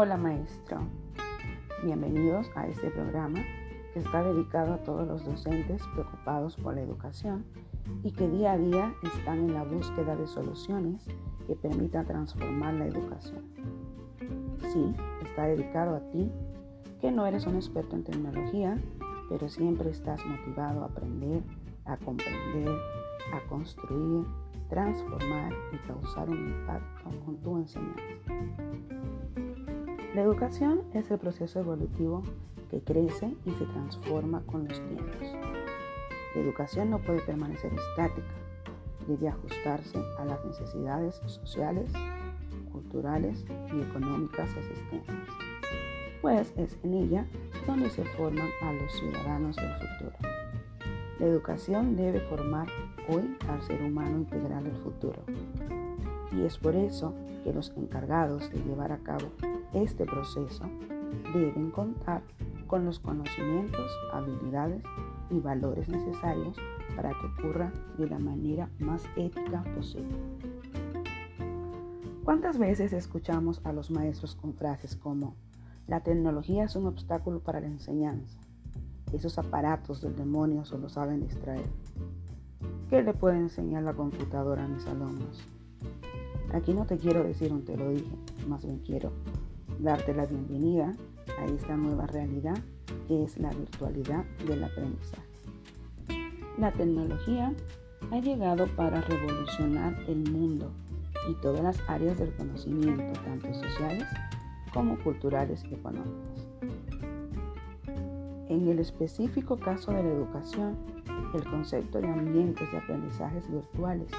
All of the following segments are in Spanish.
Hola maestro, bienvenidos a este programa que está dedicado a todos los docentes preocupados por la educación y que día a día están en la búsqueda de soluciones que permitan transformar la educación. Sí, está dedicado a ti, que no eres un experto en tecnología, pero siempre estás motivado a aprender, a comprender, a construir, transformar y causar un impacto con tu enseñanza. La educación es el proceso evolutivo que crece y se transforma con los tiempos. La educación no puede permanecer estática, debe ajustarse a las necesidades sociales, culturales y económicas existentes, pues es en ella donde se forman a los ciudadanos del futuro. La educación debe formar hoy al ser humano integral del futuro. Y es por eso que los encargados de llevar a cabo este proceso deben contar con los conocimientos, habilidades y valores necesarios para que ocurra de la manera más ética posible. ¿Cuántas veces escuchamos a los maestros con frases como, la tecnología es un obstáculo para la enseñanza? Esos aparatos del demonio solo saben distraer. ¿Qué le puede enseñar la computadora a mis alumnos? Aquí no te quiero decir un te lo dije, más bien quiero darte la bienvenida a esta nueva realidad que es la virtualidad del aprendizaje. La tecnología ha llegado para revolucionar el mundo y todas las áreas del conocimiento, tanto sociales como culturales y económicas. En el específico caso de la educación, el concepto de ambientes de aprendizajes virtuales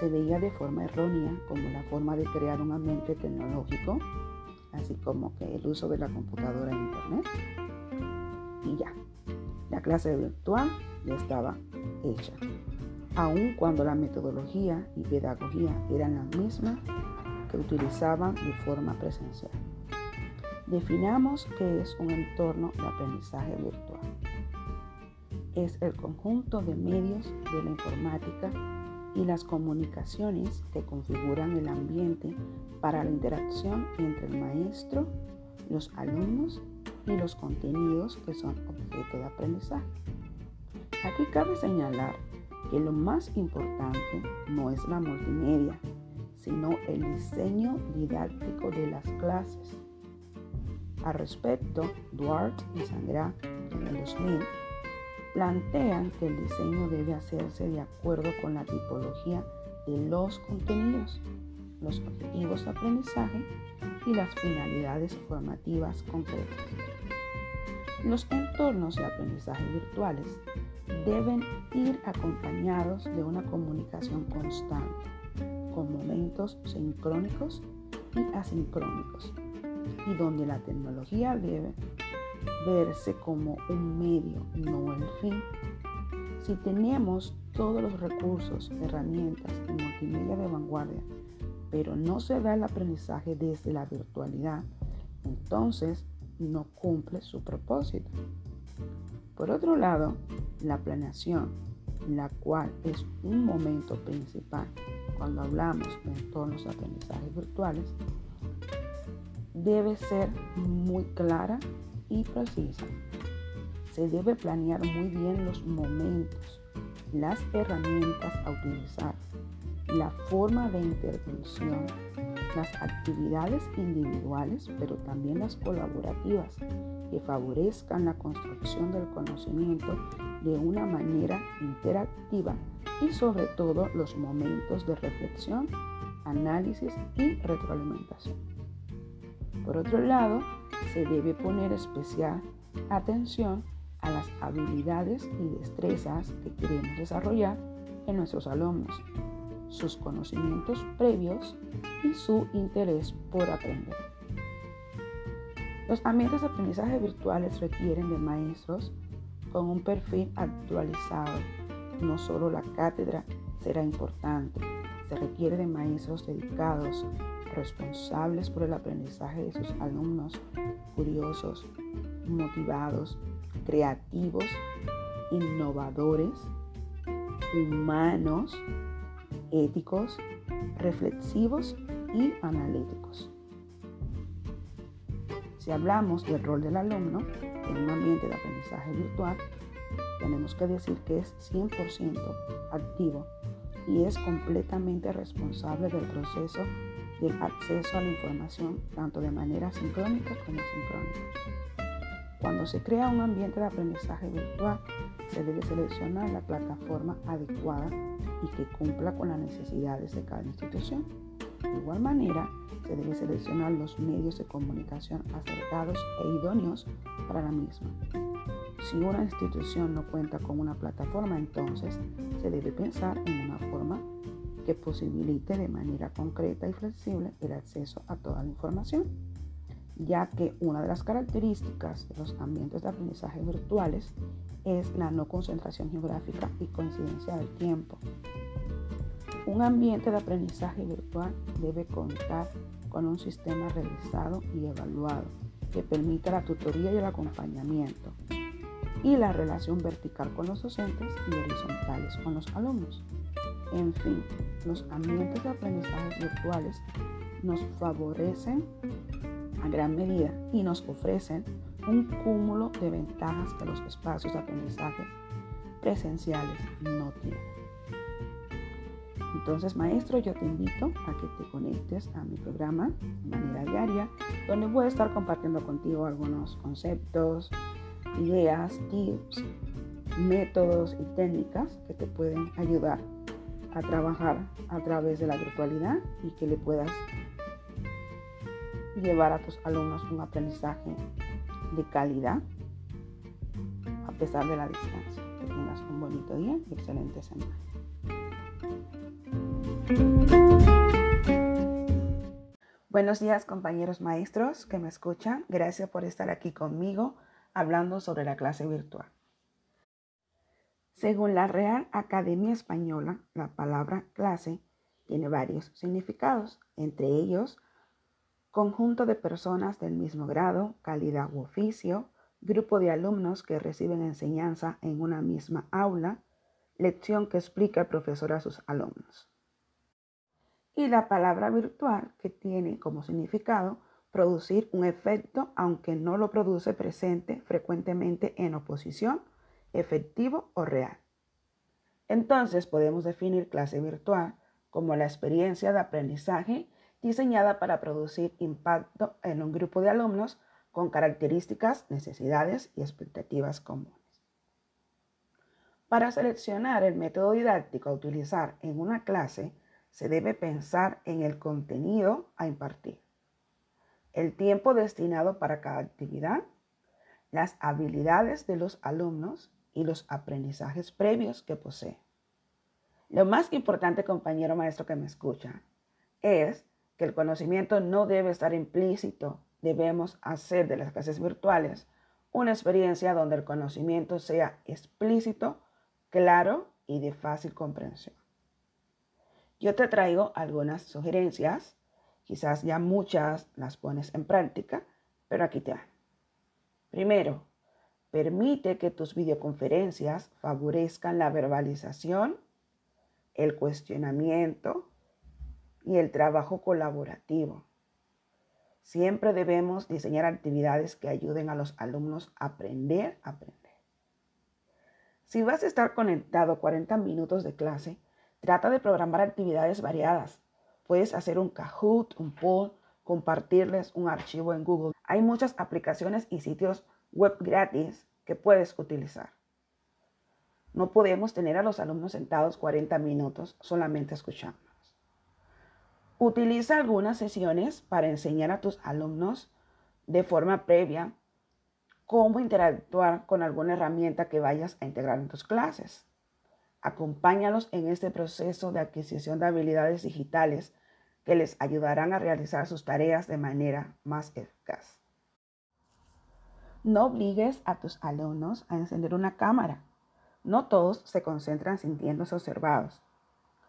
se veía de forma errónea como la forma de crear un ambiente tecnológico así como que el uso de la computadora en internet. Y ya, la clase virtual ya estaba hecha, aun cuando la metodología y pedagogía eran las mismas que utilizaban de forma presencial. Definamos qué es un entorno de aprendizaje virtual. Es el conjunto de medios de la informática y las comunicaciones que configuran el ambiente para la interacción entre el maestro, los alumnos y los contenidos que son objeto de aprendizaje. Aquí cabe señalar que lo más importante no es la multimedia, sino el diseño didáctico de las clases. Al respecto, Duarte y Sangra en el 2000 plantean que el diseño debe hacerse de acuerdo con la tipología de los contenidos, los objetivos de aprendizaje y las finalidades formativas concretas. Los entornos de aprendizaje virtuales deben ir acompañados de una comunicación constante, con momentos sincrónicos y asincrónicos, y donde la tecnología debe verse como un medio, no el fin. Si tenemos todos los recursos, herramientas y multimedia de vanguardia, pero no se da el aprendizaje desde la virtualidad, entonces no cumple su propósito. Por otro lado, la planeación, la cual es un momento principal cuando hablamos de entornos de aprendizaje virtuales, debe ser muy clara y precisa. Se debe planear muy bien los momentos, las herramientas a utilizar, la forma de intervención, las actividades individuales, pero también las colaborativas, que favorezcan la construcción del conocimiento de una manera interactiva y sobre todo los momentos de reflexión, análisis y retroalimentación. Por otro lado, se debe poner especial atención a las habilidades y destrezas que queremos desarrollar en nuestros alumnos, sus conocimientos previos y su interés por aprender. Los ambientes de aprendizaje virtuales requieren de maestros con un perfil actualizado. No solo la cátedra será importante, se requiere de maestros dedicados responsables por el aprendizaje de sus alumnos, curiosos, motivados, creativos, innovadores, humanos, éticos, reflexivos y analíticos. Si hablamos del rol del alumno en un ambiente de aprendizaje virtual, tenemos que decir que es 100% activo y es completamente responsable del proceso del acceso a la información tanto de manera sincrónica como sincrónica. Cuando se crea un ambiente de aprendizaje virtual, se debe seleccionar la plataforma adecuada y que cumpla con las necesidades de cada institución. De igual manera, se debe seleccionar los medios de comunicación acertados e idóneos para la misma. Si una institución no cuenta con una plataforma, entonces se debe pensar en una forma que posibilite de manera concreta y flexible el acceso a toda la información, ya que una de las características de los ambientes de aprendizaje virtuales es la no concentración geográfica y coincidencia del tiempo. Un ambiente de aprendizaje virtual debe contar con un sistema revisado y evaluado que permita la tutoría y el acompañamiento y la relación vertical con los docentes y horizontales con los alumnos. En fin, los ambientes de aprendizaje virtuales nos favorecen a gran medida y nos ofrecen un cúmulo de ventajas que los espacios de aprendizaje presenciales no tienen. Entonces, maestro, yo te invito a que te conectes a mi programa de manera diaria, donde voy a estar compartiendo contigo algunos conceptos, ideas, tips, métodos y técnicas que te pueden ayudar a trabajar a través de la virtualidad y que le puedas llevar a tus alumnos un aprendizaje de calidad a pesar de la distancia. Que tengas un bonito día y excelente semana. Buenos días compañeros maestros que me escuchan. Gracias por estar aquí conmigo hablando sobre la clase virtual. Según la Real Academia Española, la palabra clase tiene varios significados, entre ellos conjunto de personas del mismo grado, calidad u oficio, grupo de alumnos que reciben enseñanza en una misma aula, lección que explica el profesor a sus alumnos. Y la palabra virtual, que tiene como significado producir un efecto aunque no lo produce presente frecuentemente en oposición efectivo o real. Entonces podemos definir clase virtual como la experiencia de aprendizaje diseñada para producir impacto en un grupo de alumnos con características, necesidades y expectativas comunes. Para seleccionar el método didáctico a utilizar en una clase, se debe pensar en el contenido a impartir, el tiempo destinado para cada actividad, las habilidades de los alumnos y los aprendizajes previos que posee. Lo más importante, compañero maestro que me escucha, es que el conocimiento no debe estar implícito. Debemos hacer de las clases virtuales una experiencia donde el conocimiento sea explícito, claro y de fácil comprensión. Yo te traigo algunas sugerencias, quizás ya muchas las pones en práctica, pero aquí te van. Primero, Permite que tus videoconferencias favorezcan la verbalización, el cuestionamiento y el trabajo colaborativo. Siempre debemos diseñar actividades que ayuden a los alumnos a aprender a aprender. Si vas a estar conectado 40 minutos de clase, trata de programar actividades variadas. Puedes hacer un Kahoot, un poll, compartirles un archivo en Google. Hay muchas aplicaciones y sitios web gratis que puedes utilizar. No podemos tener a los alumnos sentados 40 minutos solamente escuchándonos. Utiliza algunas sesiones para enseñar a tus alumnos de forma previa cómo interactuar con alguna herramienta que vayas a integrar en tus clases. Acompáñalos en este proceso de adquisición de habilidades digitales que les ayudarán a realizar sus tareas de manera más eficaz. No obligues a tus alumnos a encender una cámara. No todos se concentran sintiéndose observados.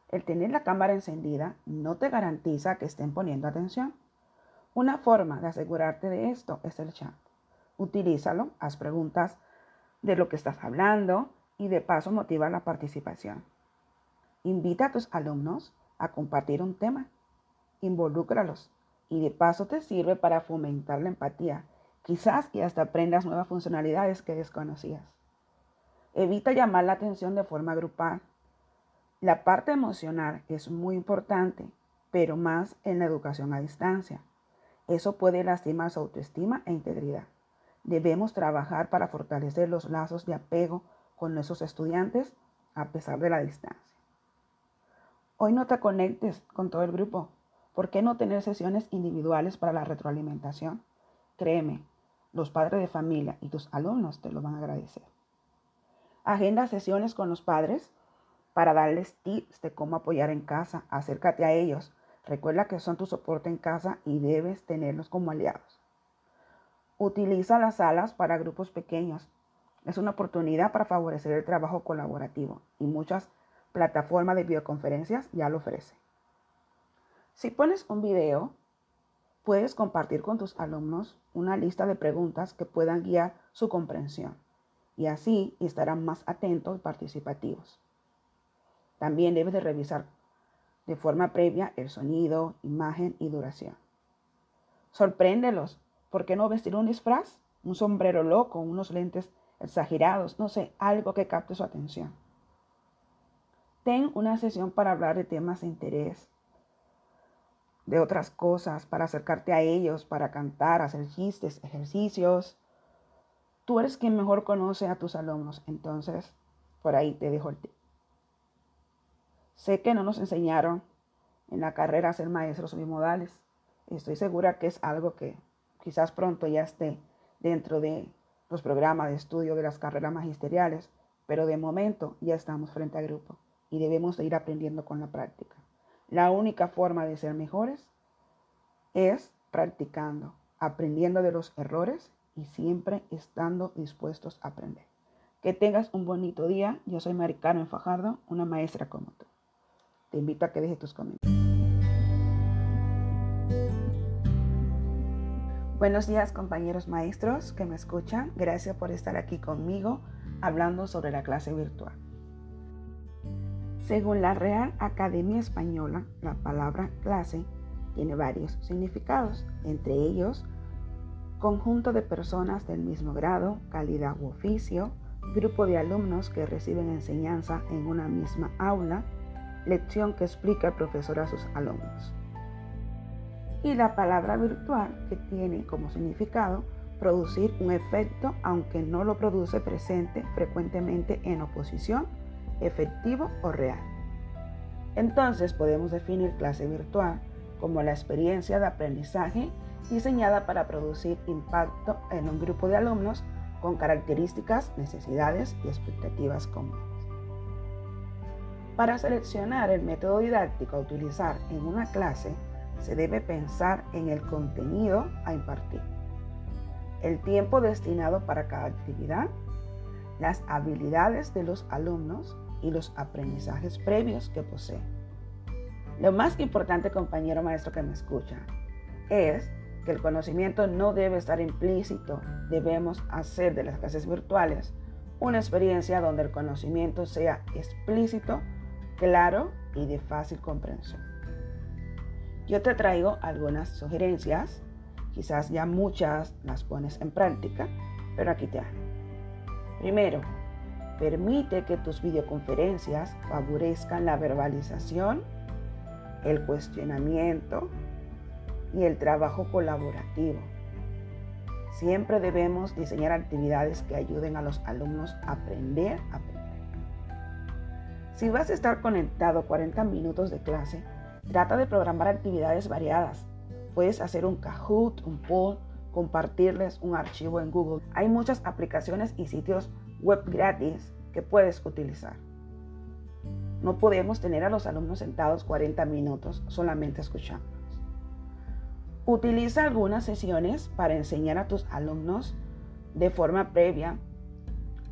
El tener la cámara encendida no te garantiza que estén poniendo atención. Una forma de asegurarte de esto es el chat. Utilízalo, haz preguntas de lo que estás hablando y de paso motiva la participación. Invita a tus alumnos a compartir un tema. Involúcralos y de paso te sirve para fomentar la empatía Quizás y hasta aprendas nuevas funcionalidades que desconocías. Evita llamar la atención de forma grupal. La parte emocional es muy importante, pero más en la educación a distancia. Eso puede lastimar su autoestima e integridad. Debemos trabajar para fortalecer los lazos de apego con nuestros estudiantes a pesar de la distancia. Hoy no te conectes con todo el grupo. ¿Por qué no tener sesiones individuales para la retroalimentación? Créeme, los padres de familia y tus alumnos te lo van a agradecer. Agenda sesiones con los padres para darles tips de cómo apoyar en casa. Acércate a ellos. Recuerda que son tu soporte en casa y debes tenerlos como aliados. Utiliza las salas para grupos pequeños. Es una oportunidad para favorecer el trabajo colaborativo y muchas plataformas de videoconferencias ya lo ofrecen. Si pones un video, Puedes compartir con tus alumnos una lista de preguntas que puedan guiar su comprensión y así estarán más atentos y participativos. También debes de revisar de forma previa el sonido, imagen y duración. Sorpréndelos. ¿Por qué no vestir un disfraz? Un sombrero loco, unos lentes exagerados, no sé, algo que capte su atención. Ten una sesión para hablar de temas de interés de otras cosas, para acercarte a ellos, para cantar, hacer chistes, ejercicios. Tú eres quien mejor conoce a tus alumnos, entonces por ahí te dejo el tip. Sé que no nos enseñaron en la carrera a ser maestros bimodales. Estoy segura que es algo que quizás pronto ya esté dentro de los programas de estudio de las carreras magisteriales, pero de momento ya estamos frente a grupo y debemos de ir aprendiendo con la práctica. La única forma de ser mejores es practicando, aprendiendo de los errores y siempre estando dispuestos a aprender. Que tengas un bonito día. Yo soy Maricano en Fajardo, una maestra como tú. Te invito a que dejes tus comentarios. Buenos días compañeros maestros que me escuchan. Gracias por estar aquí conmigo hablando sobre la clase virtual. Según la Real Academia Española, la palabra clase tiene varios significados, entre ellos conjunto de personas del mismo grado, calidad u oficio, grupo de alumnos que reciben enseñanza en una misma aula, lección que explica el profesor a sus alumnos. Y la palabra virtual que tiene como significado producir un efecto aunque no lo produce presente frecuentemente en oposición efectivo o real. Entonces podemos definir clase virtual como la experiencia de aprendizaje diseñada para producir impacto en un grupo de alumnos con características, necesidades y expectativas comunes. Para seleccionar el método didáctico a utilizar en una clase, se debe pensar en el contenido a impartir, el tiempo destinado para cada actividad, las habilidades de los alumnos y los aprendizajes previos que posee. Lo más importante, compañero maestro que me escucha, es que el conocimiento no debe estar implícito. Debemos hacer de las clases virtuales una experiencia donde el conocimiento sea explícito, claro y de fácil comprensión. Yo te traigo algunas sugerencias, quizás ya muchas las pones en práctica, pero aquí te hago. Primero, Permite que tus videoconferencias favorezcan la verbalización, el cuestionamiento y el trabajo colaborativo. Siempre debemos diseñar actividades que ayuden a los alumnos a aprender. Si vas a estar conectado 40 minutos de clase, trata de programar actividades variadas. Puedes hacer un Kahoot, un poll, compartirles un archivo en Google. Hay muchas aplicaciones y sitios web gratis que puedes utilizar. No podemos tener a los alumnos sentados 40 minutos solamente escuchándonos. Utiliza algunas sesiones para enseñar a tus alumnos de forma previa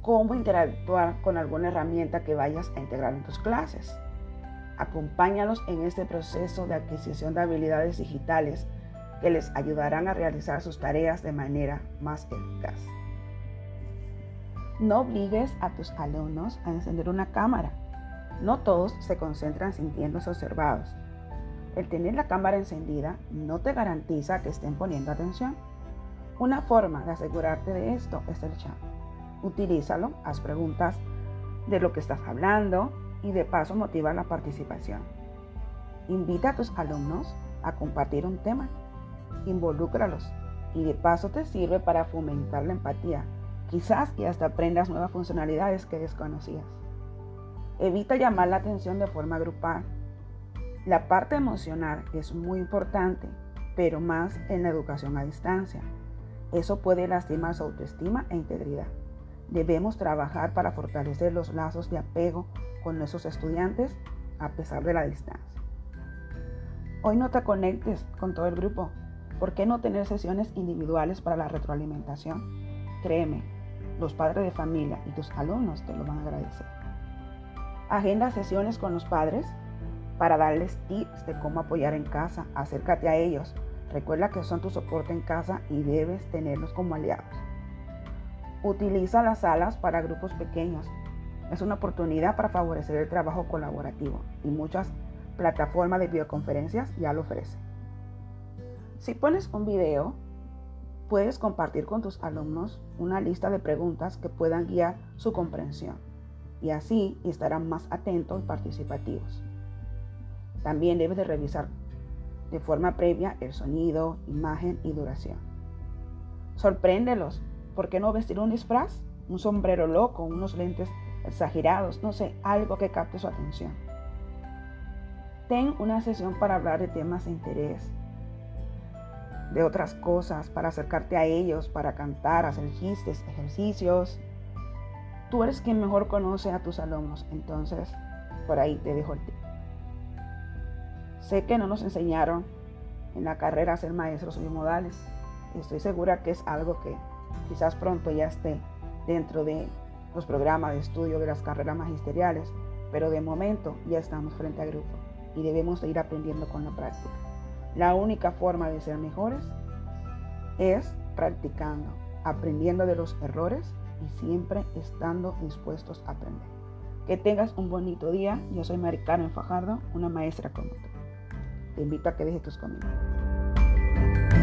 cómo interactuar con alguna herramienta que vayas a integrar en tus clases. Acompáñalos en este proceso de adquisición de habilidades digitales que les ayudarán a realizar sus tareas de manera más eficaz. No obligues a tus alumnos a encender una cámara. No todos se concentran sintiéndose observados. El tener la cámara encendida no te garantiza que estén poniendo atención. Una forma de asegurarte de esto es el chat. Utilízalo, haz preguntas de lo que estás hablando y de paso motiva la participación. Invita a tus alumnos a compartir un tema, involúcralos y de paso te sirve para fomentar la empatía. Quizás que hasta aprendas nuevas funcionalidades que desconocías. Evita llamar la atención de forma grupal. La parte emocional es muy importante, pero más en la educación a distancia. Eso puede lastimar su autoestima e integridad. Debemos trabajar para fortalecer los lazos de apego con nuestros estudiantes a pesar de la distancia. Hoy no te conectes con todo el grupo. ¿Por qué no tener sesiones individuales para la retroalimentación? Créeme, los padres de familia y tus alumnos te lo van a agradecer. Agenda sesiones con los padres para darles tips de cómo apoyar en casa. Acércate a ellos. Recuerda que son tu soporte en casa y debes tenerlos como aliados. Utiliza las salas para grupos pequeños. Es una oportunidad para favorecer el trabajo colaborativo y muchas plataformas de videoconferencias ya lo ofrecen. Si pones un video, puedes compartir con tus alumnos una lista de preguntas que puedan guiar su comprensión y así estarán más atentos y participativos. También debes de revisar de forma previa el sonido, imagen y duración. Sorpréndelos. ¿Por qué no vestir un disfraz? Un sombrero loco, unos lentes exagerados, no sé, algo que capte su atención. Ten una sesión para hablar de temas de interés, de otras cosas, para acercarte a ellos, para cantar, hacer chistes, ejercicios, Tú eres quien mejor conoce a tus alumnos, entonces por ahí te dejo el tip. Sé que no nos enseñaron en la carrera a ser maestros bimodales. Estoy segura que es algo que quizás pronto ya esté dentro de los programas de estudio de las carreras magisteriales, pero de momento ya estamos frente a grupo y debemos de ir aprendiendo con la práctica. La única forma de ser mejores es practicando, aprendiendo de los errores y siempre estando dispuestos a aprender. Que tengas un bonito día. Yo soy Mari Carmen Fajardo, una maestra como tú. Te invito a que dejes tus comentarios.